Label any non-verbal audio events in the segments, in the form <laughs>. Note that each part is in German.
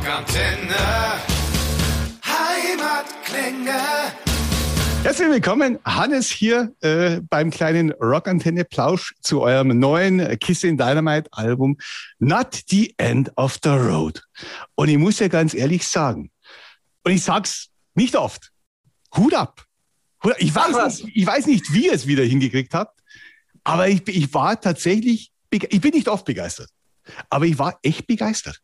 Rockantenne. Heimatklänge. Herzlich willkommen, Hannes hier äh, beim kleinen Rockantenne Plausch zu eurem neuen Kiss in Dynamite Album Not the End of the Road. Und ich muss ja ganz ehrlich sagen, und ich sag's nicht oft, Hut ab. Hut ab. Ich, weiß nicht, ich weiß nicht, wie ihr es wieder hingekriegt habt, aber ich, ich war tatsächlich, ich bin nicht oft begeistert, aber ich war echt begeistert.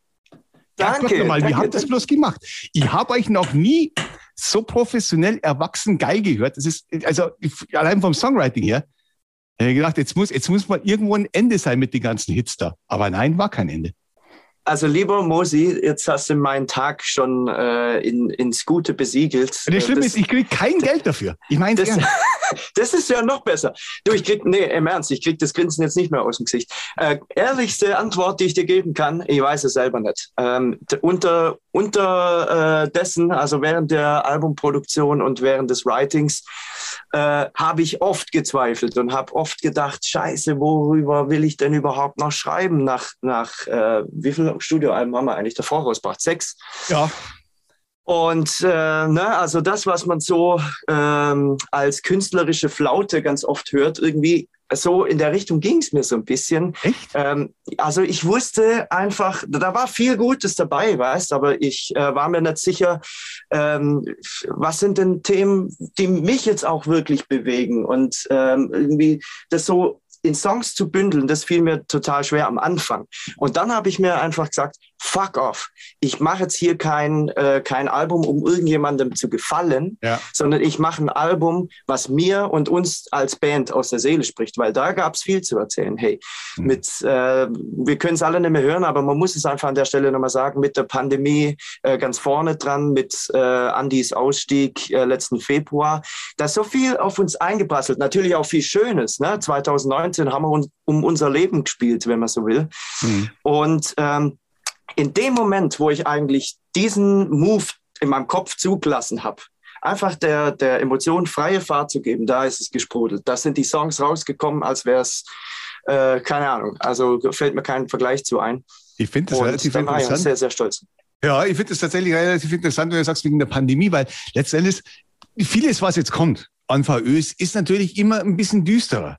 Danke. Mal, danke, wie habt ihr das bloß gemacht? Ich habe euch noch nie so professionell erwachsen geil gehört. Das ist, also allein vom Songwriting her, ich gedacht, jetzt muss, jetzt muss mal irgendwo ein Ende sein mit den ganzen Hits da. Aber nein, war kein Ende. Also lieber Mosi, jetzt hast du meinen Tag schon äh, in, ins Gute besiegelt. Und das Schlimme ist, ich kriege kein Geld dafür. Ich meine das, <laughs> <laughs> das ist ja noch besser. Du, ich krieg, nee, im Ernst, ich krieg das Grinsen jetzt nicht mehr aus dem Gesicht. Äh, ehrlichste Antwort, die ich dir geben kann, ich weiß es selber nicht. Ähm, unter unter äh, dessen, also während der Albumproduktion und während des Writings, äh, habe ich oft gezweifelt und habe oft gedacht, scheiße, worüber will ich denn überhaupt noch schreiben? Nach, nach äh, wie viele Studioalben haben wir eigentlich davor rausgebracht? Sechs? Ja. Und äh, ne, also das, was man so ähm, als künstlerische Flaute ganz oft hört, irgendwie so in der Richtung ging es mir so ein bisschen. Echt? Ähm, also ich wusste einfach, da war viel Gutes dabei, weißt, aber ich äh, war mir nicht sicher, ähm, was sind denn Themen, die mich jetzt auch wirklich bewegen und ähm, irgendwie das so in Songs zu bündeln, das fiel mir total schwer am Anfang. Und dann habe ich mir einfach gesagt, fuck off. Ich mache jetzt hier kein, äh, kein Album, um irgendjemandem zu gefallen, ja. sondern ich mache ein Album, was mir und uns als Band aus der Seele spricht, weil da gab es viel zu erzählen. Hey, mhm. mit, äh, wir können es alle nicht mehr hören, aber man muss es einfach an der Stelle nochmal sagen, mit der Pandemie äh, ganz vorne dran, mit äh, Andys Ausstieg äh, letzten Februar, da ist so viel auf uns eingeprasselt. Natürlich auch viel Schönes. Ne? 2019 haben wir uns um unser Leben gespielt, wenn man so will. Mhm. Und ähm, in dem Moment, wo ich eigentlich diesen Move in meinem Kopf zugelassen habe, einfach der, der Emotion freie Fahrt zu geben, da ist es gesprudelt. Da sind die Songs rausgekommen, als wäre es, äh, keine Ahnung, also fällt mir kein Vergleich zu ein. Ich finde das Und relativ da war interessant. Ich sehr, sehr stolz. Ja, ich finde das tatsächlich relativ interessant, wenn du sagst, wegen der Pandemie, weil letztendlich vieles, was jetzt kommt an VÖs, ist natürlich immer ein bisschen düsterer.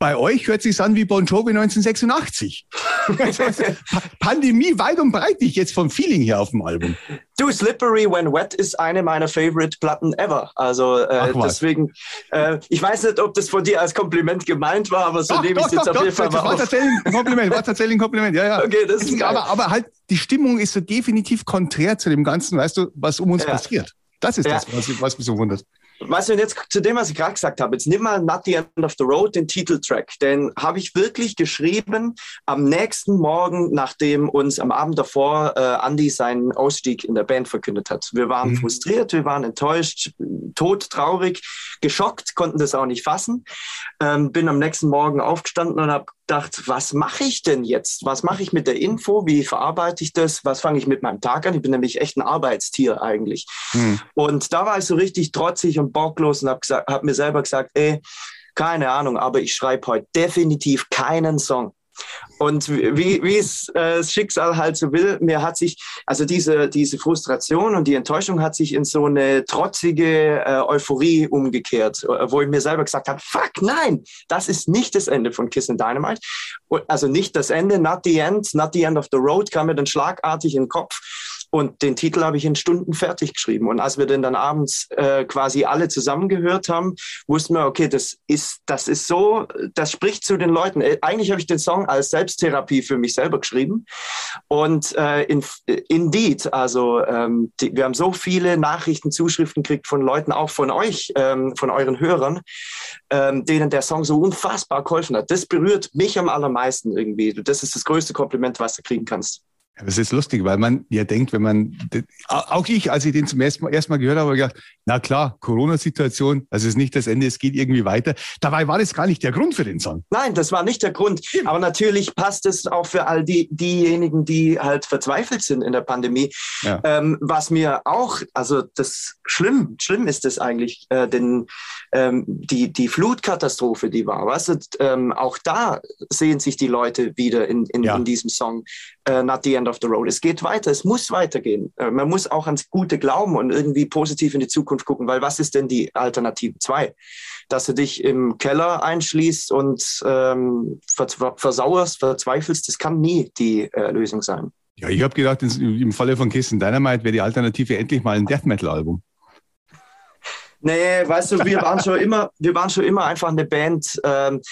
Bei euch hört sich an wie Bon Jovi 1986. <laughs> Pandemie weit und breit dich jetzt vom Feeling hier auf dem Album. Du, Slippery When Wet ist eine meiner Favorite Platten ever. Also äh, deswegen, äh, ich weiß nicht, ob das von dir als Kompliment gemeint war, aber so doch, nehme ich es jetzt doch, auf doch, jeden Fall das war tatsächlich ein Kompliment, war tatsächlich ein Kompliment, ja, ja. <laughs> Okay, das ist geil. aber, aber halt, die Stimmung ist so definitiv konträr zu dem Ganzen, weißt du, was um uns Ja. passiert. Das ist Ja. das, was, was mich so wundert. Weißt du, jetzt zu dem, was ich gerade gesagt habe, jetzt nimm mal Not the End of the Road, den Titeltrack. Den habe ich wirklich geschrieben am nächsten Morgen, nachdem uns am Abend davor äh, Andy seinen Ausstieg in der Band verkündet hat. Wir waren Mhm. frustriert, wir waren enttäuscht, tot, traurig, geschockt, konnten das auch nicht fassen. Ähm, bin am nächsten Morgen aufgestanden und habe gedacht, was mache ich denn jetzt? Was mache ich mit der Info? Wie verarbeite ich das? Was fange ich mit meinem Tag an? Ich bin nämlich echt ein Arbeitstier eigentlich. Hm. Und da war ich so richtig trotzig und bocklos und habe hab mir selber gesagt, ey, keine Ahnung, aber ich schreibe heute definitiv keinen Song. Und wie, wie es äh, das Schicksal halt so will, mir hat sich, also diese, diese Frustration und die Enttäuschung hat sich in so eine trotzige äh, Euphorie umgekehrt, äh, wo ich mir selber gesagt habe, fuck, nein, das ist nicht das Ende von Kiss and Dynamite. Also nicht das Ende, not the end, not the end of the road, kam mir dann schlagartig in den Kopf. Und den Titel habe ich in Stunden fertig geschrieben. Und als wir den dann abends äh, quasi alle zusammengehört haben, wussten wir, okay, das ist, das ist so, das spricht zu den Leuten. Äh, Eigentlich habe ich den Song als Selbsttherapie für mich selber geschrieben. Und äh, in, indeed, also ähm, die, wir haben so viele Nachrichten, Zuschriften gekriegt von Leuten, auch von euch, ähm, von euren Hörern, ähm, denen der Song so unfassbar geholfen hat. Das berührt mich am allermeisten irgendwie. Das ist das größte Kompliment, was du kriegen kannst. Das ist lustig, weil man ja denkt, wenn man, auch ich, als ich den zum ersten Mal, ersten Mal gehört habe, habe ich gedacht, na klar, Corona-Situation, das ist nicht das Ende, es geht irgendwie weiter. Dabei war das gar nicht der Grund für den Song. Nein, das war nicht der Grund. Aber natürlich passt es auch für all die, diejenigen, die halt verzweifelt sind in der Pandemie. Ja. Ähm, was mir auch, also das schlimm, schlimm ist es eigentlich, äh, denn ähm, die, die Flutkatastrophe, die war, weißt du, ähm, auch da sehen sich die Leute wieder in, in, Ja. in diesem Song. Äh, not the end of the road. Es geht weiter, es muss weitergehen. Äh, man muss auch ans Gute glauben und irgendwie positiv in die Zukunft gucken, weil was ist denn die Alternative 2? Dass du dich im Keller einschließt und ähm, versauerst, verzweifelst, das kann nie die äh, Lösung sein. Ja, ich habe gedacht, im Falle von Kissen Dynamite wäre die Alternative endlich mal ein Death Metal-Album. Nee, weißt du, wir waren schon immer, wir waren schon immer einfach eine Band. Ähm,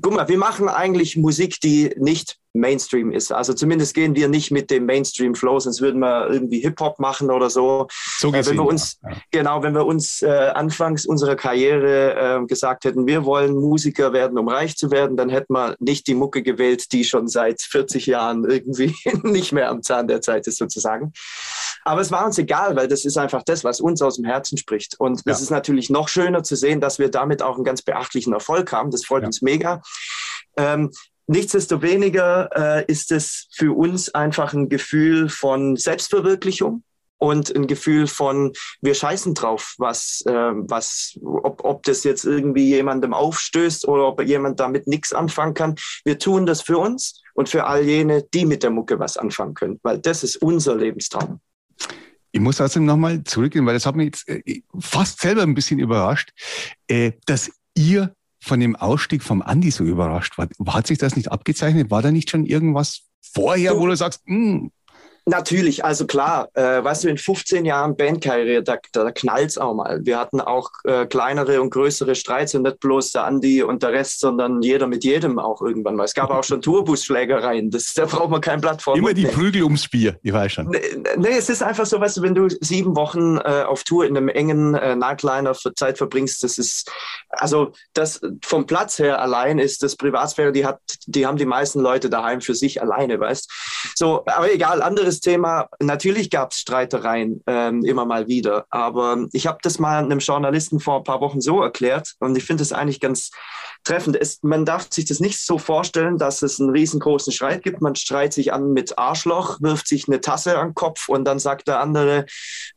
guck mal, wir machen eigentlich Musik, die nicht Mainstream ist. Also zumindest gehen wir nicht mit dem Mainstream-Flow, sonst würden wir irgendwie Hip-Hop machen oder so. so äh, wenn wir uns, ja. genau, wenn wir uns äh, anfangs unserer Karriere äh, gesagt hätten, wir wollen Musiker werden, um reich zu werden, dann hätten wir nicht die Mucke gewählt, die schon seit 40 Jahren irgendwie <laughs> nicht mehr am Zahn der Zeit ist sozusagen. Aber es war uns egal, weil das ist einfach das, was uns aus dem Herzen spricht. Und es ja. ist natürlich noch schöner zu sehen, dass wir damit auch einen ganz beachtlichen Erfolg haben. Das freut ja. uns mega. Ähm, Nichtsdestoweniger äh, ist es für uns einfach ein Gefühl von Selbstverwirklichung und ein Gefühl von, wir scheißen drauf, was, äh, was, ob, ob das jetzt irgendwie jemandem aufstößt oder ob jemand damit nichts anfangen kann. Wir tun das für uns und für all jene, die mit der Mucke was anfangen können, weil das ist unser Lebenstraum. Ich muss außerdem nochmal zurückgehen, weil das hat mich jetzt äh, fast selber ein bisschen überrascht, äh, dass ihr von dem Ausstieg vom Andi so überrascht war. Hat sich das nicht abgezeichnet? War da nicht schon irgendwas vorher, du, wo du sagst, mh, hm, Natürlich, also klar, äh, weißt du, in 15 Jahren Bandkarriere, da, da knallt's auch mal. Wir hatten auch äh, kleinere und größere Streits und nicht bloß der Andi und der Rest, sondern jeder mit jedem auch irgendwann mal. Es gab auch schon <laughs> Tourbusschlägereien, das, da braucht man kein Blatt vor. Immer die Prügel ums Bier, ich weiß schon. Nee, nee, es ist einfach so, weißt du, wenn du sieben Wochen äh, auf Tour in einem engen äh, Nightliner Zeit verbringst, das ist, also das vom Platz her allein ist das Privatsphäre, die hat, die haben die meisten Leute daheim für sich alleine, weißt. So, aber egal, andere anderes Thema. Natürlich gab es Streitereien ähm, immer mal wieder, aber ich habe das mal einem Journalisten vor ein paar Wochen so erklärt und ich finde es eigentlich ganz treffend. Es, man darf sich das nicht so vorstellen, dass es einen riesengroßen Streit gibt. Man streitet sich an mit Arschloch, wirft sich eine Tasse an den Kopf und dann sagt der andere,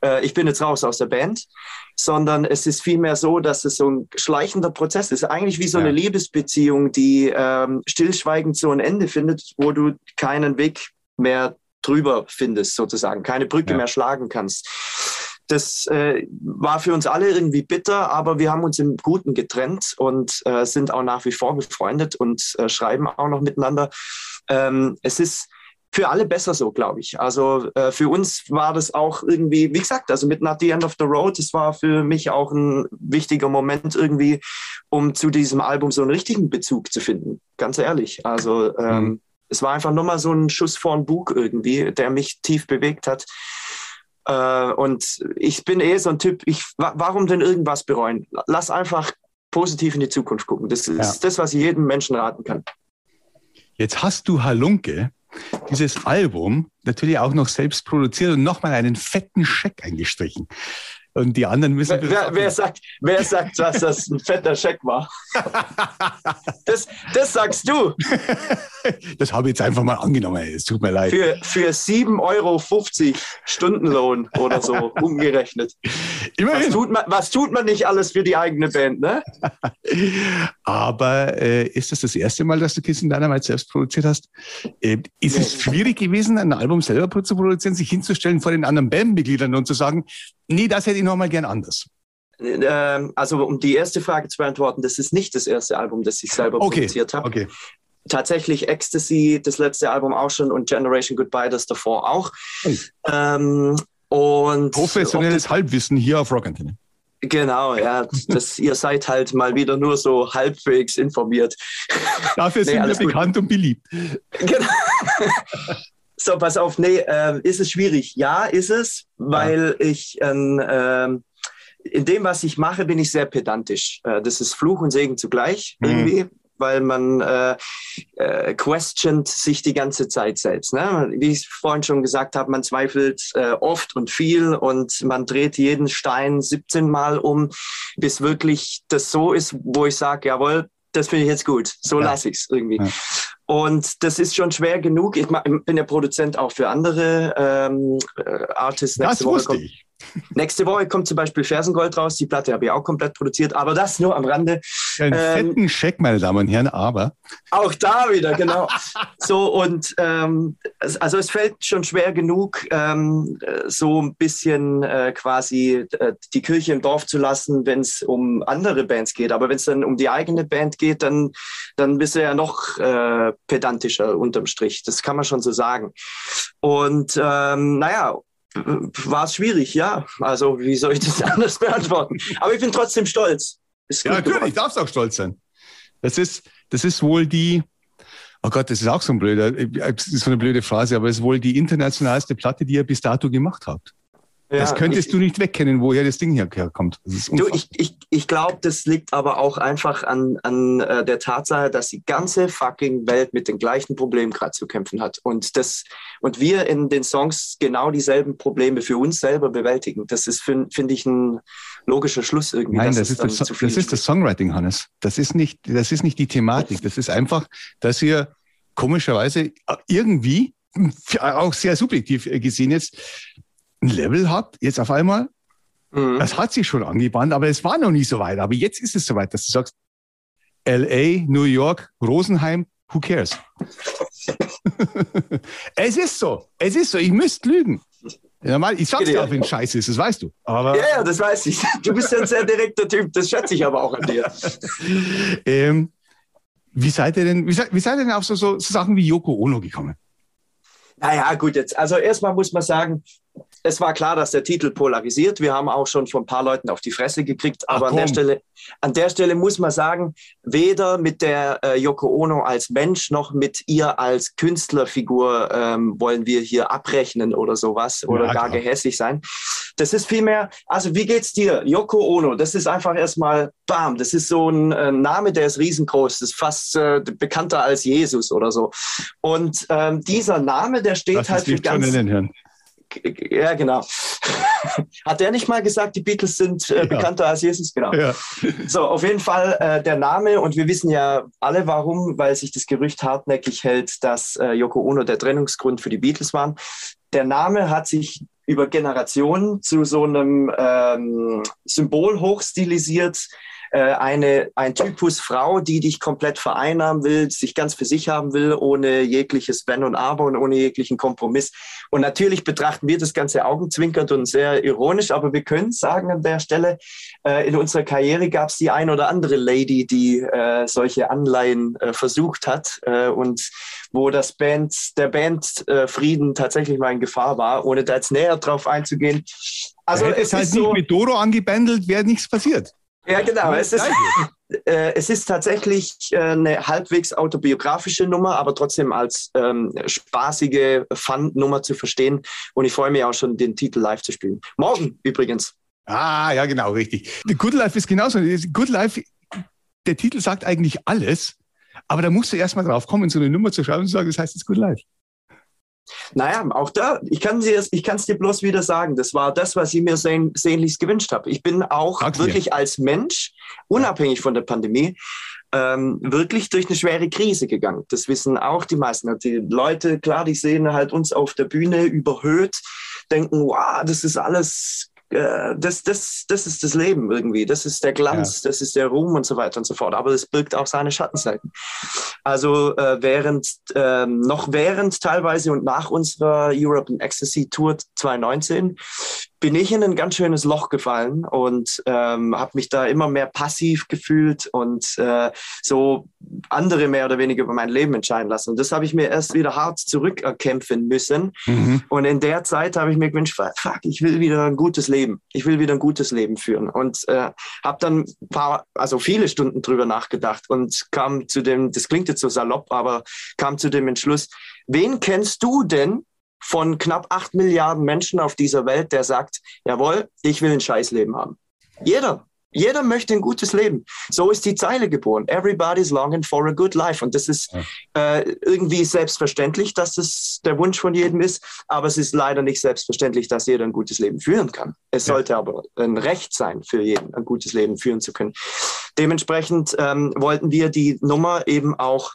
äh, ich bin jetzt raus aus der Band sondern es ist vielmehr so, dass es so ein schleichender Prozess ist. Eigentlich wie so ja. eine Liebesbeziehung, die ähm, stillschweigend so ein Ende findet, wo du keinen Weg mehr drüber findest, sozusagen, keine Brücke ja. mehr schlagen kannst. Das äh, war für uns alle irgendwie bitter, aber wir haben uns im Guten getrennt und äh, sind auch nach wie vor befreundet und äh, schreiben auch noch miteinander. Ähm, es ist für alle besser so, glaube ich. Also äh, für uns war das auch irgendwie, wie gesagt, also mit Not the End of the Road, das war für mich auch ein wichtiger Moment irgendwie, um zu diesem Album so einen richtigen Bezug zu finden. Ganz ehrlich. Also ähm, mhm es war einfach nur mal so ein Schuss vor den Bug irgendwie, der mich tief bewegt hat. Äh, und ich bin eh so ein Typ, ich, warum denn irgendwas bereuen? Lass einfach positiv in die Zukunft gucken. Das ist ja. das, was ich jedem Menschen raten kann. Jetzt hast du Halunke dieses Album natürlich auch noch selbst produziert und nochmal einen fetten Scheck eingestrichen. Und die anderen müssen. Wer, wer, sagt, wer sagt, dass das ein fetter Scheck war? <laughs> Das, das sagst du. Das habe ich jetzt einfach mal angenommen. Es tut mir leid. Für, für 7,50 Euro Stundenlohn oder so <laughs> umgerechnet. Immerhin. Was tut, man, was tut man nicht alles für die eigene Band, ne? <laughs> Aber äh, ist das das erste Mal, dass du Kiss in Dynamite selbst produziert hast? Äh, ist es schwierig gewesen, ein Album selber zu produzieren, sich hinzustellen vor den anderen Bandmitgliedern und zu sagen, nee, das hätte ich nochmal gern anders? Ähm, also um die erste Frage zu beantworten, das ist nicht das erste Album, das ich selber okay. produziert habe. Okay. Tatsächlich Ecstasy, das letzte Album auch schon und Generation Goodbye, das davor auch. Ähm, und Professionelles Halbwissen hier auf Rock Antenne. Genau, ja. Das, ihr seid halt mal wieder nur so halbwegs informiert. <laughs> Dafür nee, sind wir bekannt und beliebt. Genau. <laughs> So, pass auf, nee, äh, ist es schwierig? Ja, ist es, weil ja. ich äh, in dem, was ich mache, bin ich sehr pedantisch. Äh, das ist Fluch und Segen zugleich mhm. Weil man äh, äh, questioned sich die ganze Zeit selbst. Ne? Wie ich vorhin schon gesagt habe, man zweifelt äh, oft und viel und man dreht jeden Stein 17 Mal um, bis wirklich das so ist, wo ich sage, jawohl, das finde ich jetzt gut. So ja. lasse ich es irgendwie. Ja. Und das ist schon schwer genug. Ich bin ja Produzent auch für andere ähm, äh, Artists. das wusste ich. Nächste Woche kommt zum Beispiel Fersengold raus. Die Platte habe ich auch komplett produziert, aber das nur am Rande. Einen ähm, fetten Scheck, meine Damen und Herren, aber. Auch da wieder, genau. <laughs> so, und ähm, also es fällt schon schwer genug, ähm, so ein bisschen äh, quasi äh, die Kirche im Dorf zu lassen, wenn es um andere Bands geht. Aber wenn es dann um die eigene Band geht, dann, dann bist du ja noch äh, pedantischer unterm Strich. Das kann man schon so sagen. Und ähm, naja, war es schwierig, ja. Also wie soll ich das <laughs> anders beantworten? Aber ich bin trotzdem stolz. ja, natürlich, darfst auch stolz sein. Das ist, das ist wohl die, oh Gott, das ist auch so ein blöder, ist so eine blöde Phrase, aber es ist wohl die internationalste Platte, die ihr bis dato gemacht habt. Ja, das könntest ich, du nicht wegkennen, woher das Ding herkommt. du, ich ich, ich glaube, das liegt aber auch einfach an, an äh, der Tatsache, dass die ganze fucking Welt mit den gleichen Problemen gerade zu kämpfen hat. Und, das, und wir in den Songs genau dieselben Probleme für uns selber bewältigen. Das ist, finde find ich, ein logischer Schluss irgendwie. Nein, das, ist das, das ist das Songwriting, Hannes. Das ist, nicht, das ist nicht die Thematik. Das ist einfach, dass ihr komischerweise irgendwie, auch sehr subjektiv gesehen jetzt, ein Level habt, jetzt auf einmal. Mhm. Das hat sich schon angebahnt, aber es war noch nie so weit. Aber jetzt ist es soweit, dass du sagst, LA, New York, Rosenheim, who cares? <laughs> es ist so. Es ist so. Ich müsste lügen. Normal, ich sag's dir auch, wenn es scheiße ist, das weißt du. Aber ja, ja, das weiß ich. Du bist ja ein sehr direkter Typ, das schätze ich aber auch an dir. <laughs> ähm, wie seid ihr denn, wie seid, wie seid ihr denn auf so, so, so Sachen wie Yoko Ono gekommen? Naja, gut, jetzt, also erstmal muss man sagen, es war klar, dass der Titel polarisiert. Wir haben auch schon von ein paar Leuten auf die Fresse gekriegt. Aber Ach, an, der Stelle, an der Stelle muss man sagen, weder mit der äh, Yoko Ono als Mensch noch mit ihr als Künstlerfigur ähm, wollen wir hier abrechnen oder sowas oder ja, gar gehässig sein. Das ist vielmehr, also wie geht's dir? Yoko Ono, das ist einfach erstmal, bam, das ist so ein äh, Name, der ist riesengroß. Das ist fast äh, bekannter als Jesus oder so. Und ähm, dieser Name, der steht das halt für ganz... Schon in den Hirn. Ja, genau. <laughs> Hat der nicht mal gesagt, die Beatles sind äh, ja. bekannter als Jesus? Genau. Ja. So, auf jeden Fall äh, der Name und wir wissen ja alle warum, weil sich das Gerücht hartnäckig hält, dass äh, Yoko Ono der Trennungsgrund für die Beatles waren. Der Name hat sich über Generationen zu so einem ähm, Symbol hochstilisiert, eine, ein Typus Frau, die dich komplett vereinnahmen will, sich ganz für sich haben will, ohne jegliches Wenn und Aber und ohne jeglichen Kompromiss. Und natürlich betrachten wir das Ganze augenzwinkert und sehr ironisch, aber wir können sagen an der Stelle, äh, in unserer Karriere gab es die ein oder andere Lady, die äh, solche Anleihen äh, versucht hat äh, und wo das Band, der Band äh, Frieden tatsächlich mal in Gefahr war, ohne da jetzt näher drauf einzugehen. Also es ist halt so, nicht mit Doro angebändelt, wäre nichts passiert. Ja, genau. Es ist, <laughs> äh, es ist tatsächlich äh, eine halbwegs autobiografische Nummer, aber trotzdem als ähm, spaßige Fun-Nummer zu verstehen. Und ich freue mich auch schon, den Titel live zu spielen. Morgen übrigens. Ah, ja, genau, richtig. The Good Life ist genauso. Good Life, der Titel sagt eigentlich alles, aber da musst du erstmal drauf kommen, so eine Nummer zu schreiben und zu sagen, das heißt jetzt Good Life. Naja, auch da, ich kann es dir bloß wieder sagen, das war das, was ich mir sehn, sehnlichst gewünscht habe. Ich bin auch Sag's wirklich mir. als Mensch, unabhängig von der Pandemie, ähm, wirklich durch eine schwere Krise gegangen. Das wissen auch die meisten. Die Leute, klar, die sehen halt uns auf der Bühne überhöht, denken, wow, das ist alles äh, das, das, das ist das Leben irgendwie. Das ist der Glanz, ja. das ist der Ruhm und so weiter und so fort. Aber es birgt auch seine Schattenseiten. Also äh, während, äh, noch während teilweise und nach unserer European Ecstasy Tour 2019 bin ich in ein ganz schönes Loch gefallen und ähm, habe mich da immer mehr passiv gefühlt und äh, so andere mehr oder weniger über mein Leben entscheiden lassen. Und das habe ich mir erst wieder hart zurückerkämpfen müssen. Mhm. Und in der Zeit habe ich mir gewünscht, fuck, ich will wieder ein gutes Leben. Ich will wieder ein gutes Leben führen. Und äh, habe dann ein paar, also viele Stunden drüber nachgedacht und kam zu dem, das klingt jetzt so salopp, aber kam zu dem Entschluss, wen kennst du denn, von knapp acht Milliarden Menschen auf dieser Welt, der sagt, jawohl, ich will ein Scheißleben haben. Jeder. Jeder möchte ein gutes Leben. So ist die Zeile geboren. Everybody's longing for a good life. Und das ist äh, irgendwie selbstverständlich, dass das der Wunsch von jedem ist. Aber es ist leider nicht selbstverständlich, dass jeder ein gutes Leben führen kann. Es ja. sollte aber ein Recht sein, für jeden ein gutes Leben führen zu können. Dementsprechend ähm, wollten wir die Nummer eben auch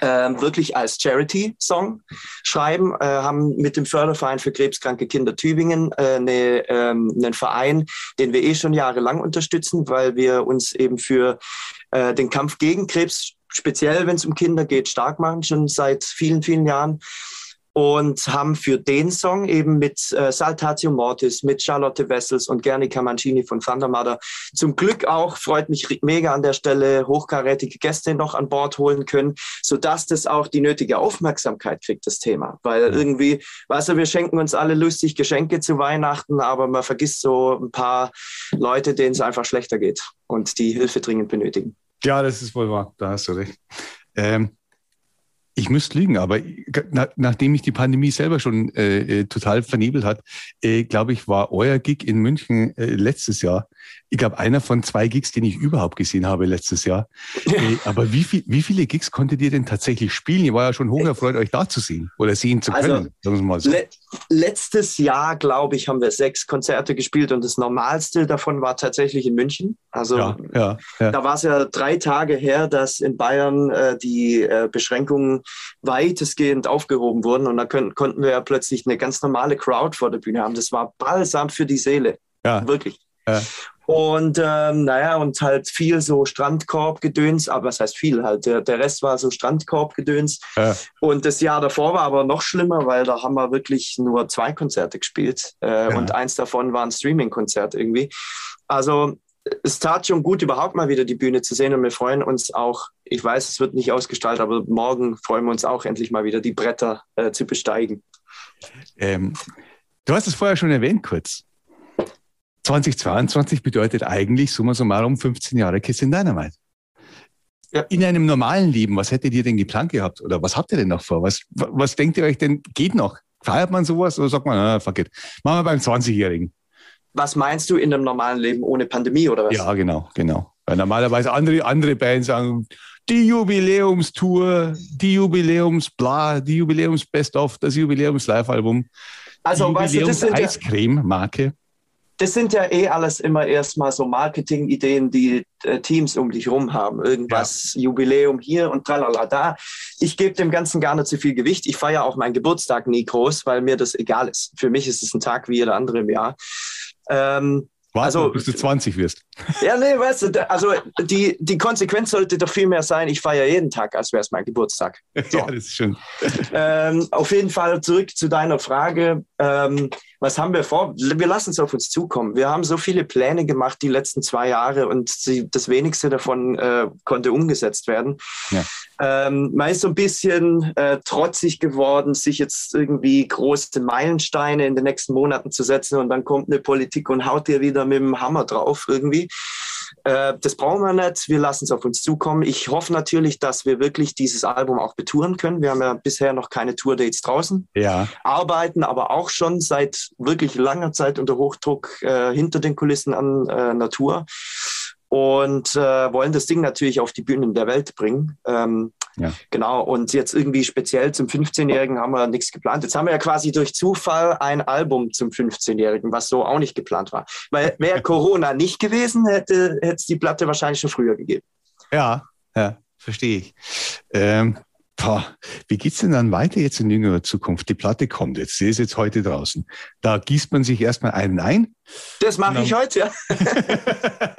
äh, wirklich als Charity-Song schreiben, äh, haben mit dem Förderverein für krebskranke Kinder Tübingen äh, ne, ähm, einen Verein, den wir eh schon jahrelang unterstützen, weil wir uns eben für äh, den Kampf gegen Krebs, speziell wenn es um Kinder geht, stark machen, schon seit vielen, vielen Jahren und haben für den Song eben mit äh, Saltatio Mortis, mit Charlotte Wessels und Gernika Mancini von Thundermother zum Glück auch, freut mich mega an der Stelle, hochkarätige Gäste noch an Bord holen können, sodass das auch die nötige Aufmerksamkeit kriegt, das Thema. Weil irgendwie, weißt du, wir schenken uns alle lustig Geschenke zu Weihnachten, aber man vergisst so ein paar Leute, denen es einfach schlechter geht und die Hilfe dringend benötigen. Ja, das ist wohl wahr, da hast du recht. Ähm, ich müsste lügen, aber na, nachdem mich die Pandemie selber schon äh, äh, total vernebelt hat, äh, glaube ich, war euer Gig in München äh, letztes Jahr ich glaube, einer von zwei Gigs, den ich überhaupt gesehen habe letztes Jahr. Äh, aber wie, viel, wie viele Gigs konntet ihr denn tatsächlich spielen? Ihr war ja schon hocherfreut, euch da zu sehen oder sehen zu können. Also, mal so. le letztes Jahr, glaube ich, haben wir sechs Konzerte gespielt und das Normalste davon war tatsächlich in München. Also ja, ja, ja. da war es ja drei Tage her, dass in Bayern äh, die äh, Beschränkungen weitestgehend aufgehoben wurden und da können, konnten wir ja plötzlich eine ganz normale Crowd vor der Bühne haben. Das war balsam für die Seele. Ja. Wirklich. Ja. Und ähm, naja, und halt viel so Strandkorbgedöns, aber was heißt viel halt? Der, der Rest war so Strandkorbgedöns. Ja. Und das Jahr davor war aber noch schlimmer, weil da haben wir wirklich nur zwei Konzerte gespielt. Äh, ja. Und eins davon war ein Streaming-Konzert irgendwie. Also es tat schon gut, überhaupt mal wieder die Bühne zu sehen und wir freuen uns auch, ich weiß, es wird nicht ausgestaltet, aber morgen freuen wir uns auch endlich mal wieder die Bretter äh, zu besteigen. Ähm, du hast es vorher schon erwähnt kurz. 2022 bedeutet eigentlich summa summarum 15 Jahre Kiss in Dynamite. Ja. In einem normalen Leben, was hättet ihr denn geplant gehabt? Oder was habt ihr denn noch vor? Was, was denkt ihr euch denn, geht noch? Feiert man sowas oder sagt man, ah, fuck it, machen wir beim 20-Jährigen? Was meinst du in einem normalen Leben ohne Pandemie oder was? Ja, genau, genau. Weil normalerweise andere, andere Bands sagen, die Jubiläumstour, die Jubiläumsbla, die Jubiläums-Best-of, das Jubiläums-Live-Album. Also, die du, das sind ja eh alles immer erstmal so Marketing-Ideen, die äh, Teams um dich rum haben. Irgendwas, ja. Jubiläum hier und tralala da. Ich gebe dem Ganzen gar nicht so viel Gewicht. Ich feiere auch meinen Geburtstag nie groß, weil mir das egal ist. Für mich ist es ein Tag wie jeder andere im Jahr. Ähm, Warte, also, bis du 20 wirst. <laughs> Ja, nee, weißt du, also die, die Konsequenz sollte doch viel mehr sein, ich feiere jeden Tag, als wäre es mein Geburtstag. <laughs> So. ja, das ist schön. Ähm, auf jeden Fall zurück zu deiner Frage. Ähm, was haben wir vor? Wir lassen es auf uns zukommen. Wir haben so viele Pläne gemacht die letzten zwei Jahre und sie, das wenigste davon äh, konnte umgesetzt werden. Ja. Ähm, man ist so ein bisschen äh, trotzig geworden, sich jetzt irgendwie große Meilensteine in den nächsten Monaten zu setzen und dann kommt eine Politik und haut dir wieder mit dem Hammer drauf irgendwie. Äh, das brauchen wir nicht. Wir lassen es auf uns zukommen. Ich hoffe natürlich, dass wir wirklich dieses Album auch betouren können. Wir haben ja bisher noch keine Tourdates draußen. Ja. Arbeiten aber auch schon seit wirklich langer Zeit unter Hochdruck äh, hinter den Kulissen an äh, Natur und äh, wollen das Ding natürlich auf die Bühnen der Welt bringen. Ähm, ja. Genau, und jetzt irgendwie speziell zum 15-Jährigen haben wir nichts geplant. Jetzt haben wir ja quasi durch Zufall ein Album zum 15-Jährigen, was so auch nicht geplant war. Weil wäre <laughs> Corona nicht gewesen, hätte es die Platte wahrscheinlich schon früher gegeben. Ja, ja, verstehe ich. Ähm, Boah, wie geht's denn dann weiter jetzt in jüngerer Zukunft? Die Platte kommt jetzt, sie ist jetzt heute draußen. Da gießt man sich erstmal einen ein. Das mache ich heute, ja. <laughs>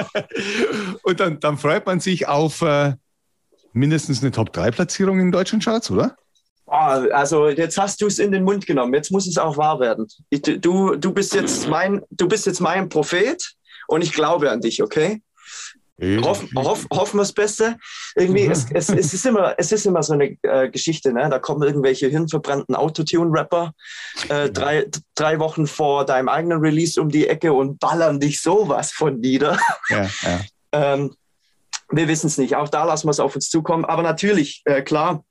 und dann, dann freut man sich auf äh, mindestens eine Top-3-Platzierung in deutschen Charts, oder? Oh, also jetzt hast du es in den Mund genommen. Jetzt muss es auch wahr werden. Ich, du, du, bist jetzt mein, du bist jetzt mein Prophet und ich glaube an dich, okay? Hoff, hoff, hoffen wir das Beste. Irgendwie, es, es, es, ist immer, es ist immer so eine äh, Geschichte, ne? Da kommen irgendwelche hirnverbrannten Autotune-Rapper äh, drei, drei Wochen vor deinem eigenen Release um die Ecke und ballern dich sowas von nieder. Ja, ja. <laughs> ähm, wir wissen es nicht. Auch da lassen wir es auf uns zukommen. Aber natürlich, äh, klar,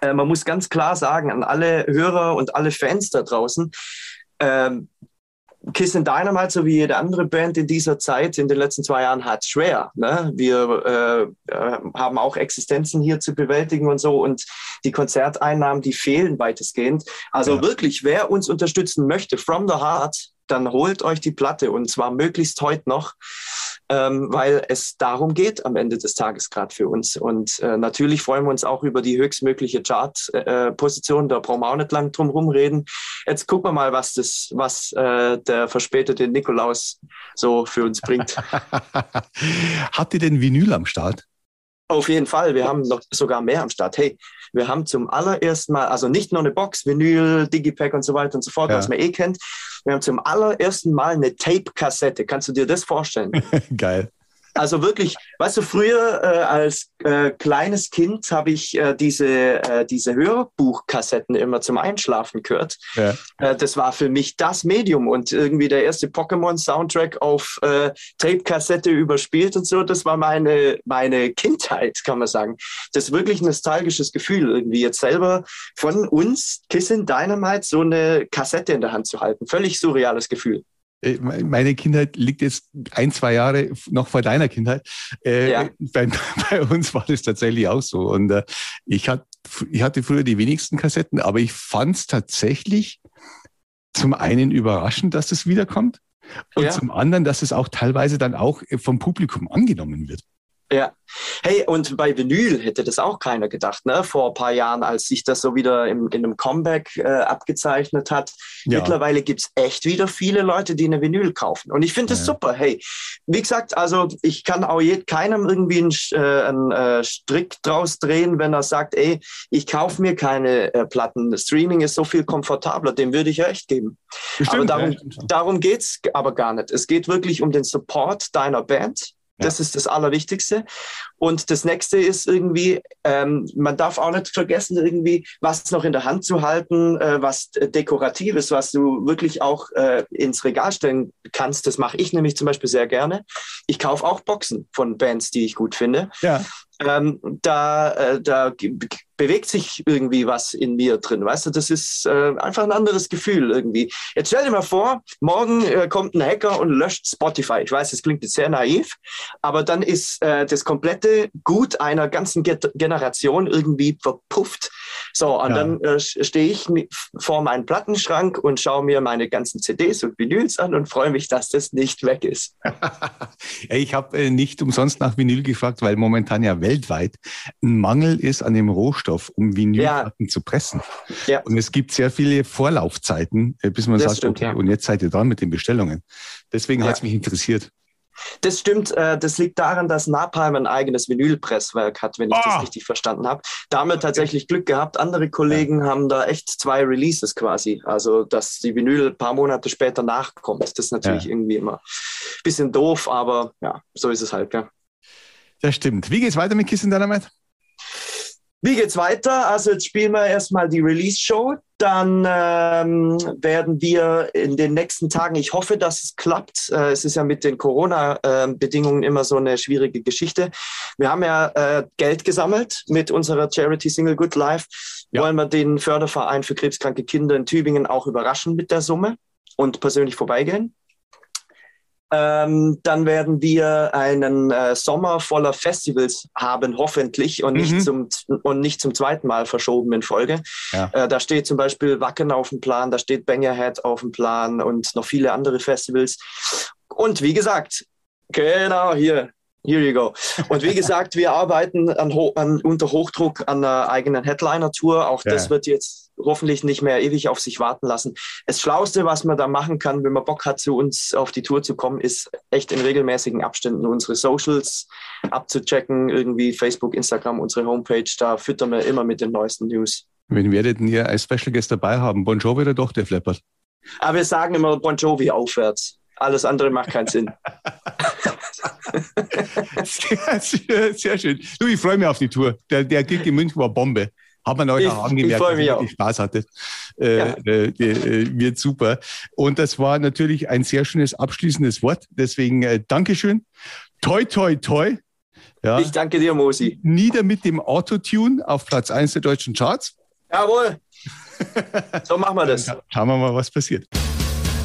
äh, man muss ganz klar sagen an alle Hörer und alle Fans da draußen, ähm, Kiss and Dynamite, so wie jede andere Band in dieser Zeit, in den letzten zwei Jahren, hat schwer. Ne? Wir äh, äh, haben auch Existenzen hier zu bewältigen und so und die Konzerteinnahmen, die fehlen weitestgehend. Also ja. wirklich, wer uns unterstützen möchte, from the heart, dann holt euch die Platte und zwar möglichst heute noch. Ähm, weil es darum geht am Ende des Tages gerade für uns. Und äh, natürlich freuen wir uns auch über die höchstmögliche Chart-Position. Äh, da brauchen wir auch nicht lang drum rumreden. Jetzt gucken wir mal, was das, was äh, der verspätete Nikolaus so für uns bringt. <laughs> Habt ihr denn Vinyl am Start? Auf jeden Fall. Wir haben noch sogar mehr am Start. Hey, wir haben zum allerersten Mal, also nicht nur eine Box, Vinyl, Digipack und so weiter und so fort, ja. was man eh kennt. Wir haben zum allerersten Mal eine Tape-Kassette. Kannst du dir das vorstellen? <laughs> Geil. Also wirklich, weißt du, früher äh, als äh, kleines Kind habe ich äh, diese, äh, diese Hörbuchkassetten immer zum Einschlafen gehört. Ja. Äh, das war für mich das Medium und irgendwie der erste Pokémon-Soundtrack auf äh, Tape-Kassette überspielt und so, das war meine, meine Kindheit, kann man sagen. Das ist wirklich ein nostalgisches Gefühl, irgendwie jetzt selber von uns, Kissin Dynamite, so eine Kassette in der Hand zu halten. Völlig surreales Gefühl. Äh, meine Kindheit liegt jetzt ein, zwei Jahre noch vor deiner Kindheit. Äh, ja. bei, bei, uns war das tatsächlich auch so. Und äh, ich, hat, ich hatte früher die wenigsten Kassetten, aber ich fand es tatsächlich zum einen überraschend, dass das wiederkommt und ja. zum anderen, dass es auch teilweise dann auch vom Publikum angenommen wird. Ja. Hey, und bei Vinyl hätte das auch keiner gedacht, ne? Vor ein paar Jahren, als sich das so wieder im, in einem Comeback äh, abgezeichnet hat. Ja. Mittlerweile gibt's echt wieder viele Leute, die eine Vinyl kaufen. Und ich finde das ja. super. Hey, wie gesagt, also ich kann auch je, keinem irgendwie einen, äh, einen äh, Strick draus drehen, wenn er sagt, ey, ich kaufe mir keine äh, Platten. Streaming ist so viel komfortabler, dem würde ich ja echt geben. Bestimmt, aber darum, ja, darum geht's aber gar nicht. Es geht wirklich um den Support deiner Band das ja. ist das Allerwichtigste. Und das nächste ist irgendwie, ähm, man darf auch nicht vergessen, irgendwie was noch in der Hand zu halten, äh, was Dekoratives, was du wirklich auch äh, ins Regal stellen kannst. Das mache ich nämlich zum Beispiel sehr gerne. Ich kaufe auch Boxen von Bands, die ich gut finde. Ja. Ähm, da, äh, da bewegt sich irgendwie was in mir drin. Weißt du, das ist äh, einfach ein anderes Gefühl irgendwie. Jetzt stell dir mal vor, morgen äh, kommt ein Hacker und löscht Spotify. Ich weiß, das klingt jetzt sehr naiv, aber dann ist äh, das komplette Gut einer ganzen Ge Generation irgendwie verpufft. So, und ja. dann äh, stehe ich vor meinem Plattenschrank und schaue mir meine ganzen CDs und Vinyls an und freue mich, dass das nicht weg ist. <laughs> ich habe äh, nicht umsonst nach Vinyl gefragt, weil momentan ja weltweit ein Mangel ist an dem Rohstoff um Vinylplatten ja. zu pressen. Ja. Und es gibt sehr viele Vorlaufzeiten, äh, bis man das sagt, stimmt, okay, und jetzt seid ihr dran mit den Bestellungen. Deswegen hat es mich interessiert. Das stimmt, äh, das liegt daran, dass Napalm ein eigenes Vinylpresswerk hat, wenn ich oh. das ah! richtig verstanden habe. Damit tatsächlich Glück gehabt. Andere Kollegen ja. haben da echt zwei Releases quasi. Also, dass die Vinyl ein paar Monate später nachkommt. Das ist natürlich ja. irgendwie immer ein bisschen doof, aber ja, so ist es halt, ja. Das stimmt. Wie geht's weiter mit Kiss in Dynamite? Wie geht's weiter? Also jetzt spielen wir erstmal die Release-Show. Dann ähm, werden wir in den nächsten Tagen, ich hoffe, dass es klappt. Äh, es ist ja mit den Corona-Bedingungen immer so eine schwierige Geschichte. Wir haben ja äh, Geld gesammelt mit unserer Charity Single Good Life. Ja. Wollen wir den Förderverein für krebskranke Kinder in Tübingen auch überraschen mit der Summe und persönlich vorbeigehen. Ähm, dann werden wir einen äh, Sommer voller Festivals haben, hoffentlich, und nicht, mhm. zum, und nicht zum zweiten Mal verschoben in Folge. Ja. Äh, da steht zum Beispiel Wacken auf dem Plan, da steht Bangerhead auf dem Plan und noch viele andere Festivals. Und wie gesagt, genau hier, Here you go. Und wie gesagt, wir arbeiten an, an, unter Hochdruck an einer eigenen Headliner-Tour. Auch ja. das wird jetzt hoffentlich nicht mehr ewig auf sich warten lassen. Das Schlauste, was man da machen kann, wenn man Bock hat, zu uns auf die Tour zu kommen, ist echt in regelmäßigen Abständen unsere Socials abzuchecken. Irgendwie Facebook, Instagram, unsere Homepage. Da füttern wir immer mit den neuesten News. Wen werdet ihr als Special Guest dabei haben? Bon Jovi oder doch der Flappert? Aber wir sagen immer Bon Jovi aufwärts. Alles andere macht keinen Sinn. <laughs> sehr, sehr, schön. Du, ich freue mich auf die Tour. Der, der Gig in München war Bombe. Hat man euch auch angemerkt, dass ihr wirklich Spaß hatte. Äh, ja. äh, äh, wird super. Und das war natürlich ein sehr schönes abschließendes Wort. Deswegen äh, Dankeschön. Toi, toi, toi. Ja. Ich danke dir, Mosi. Nieder mit dem Autotune auf Platz 1 der deutschen Charts. Jawohl. <laughs> So machen wir das. Schauen wir mal, was passiert.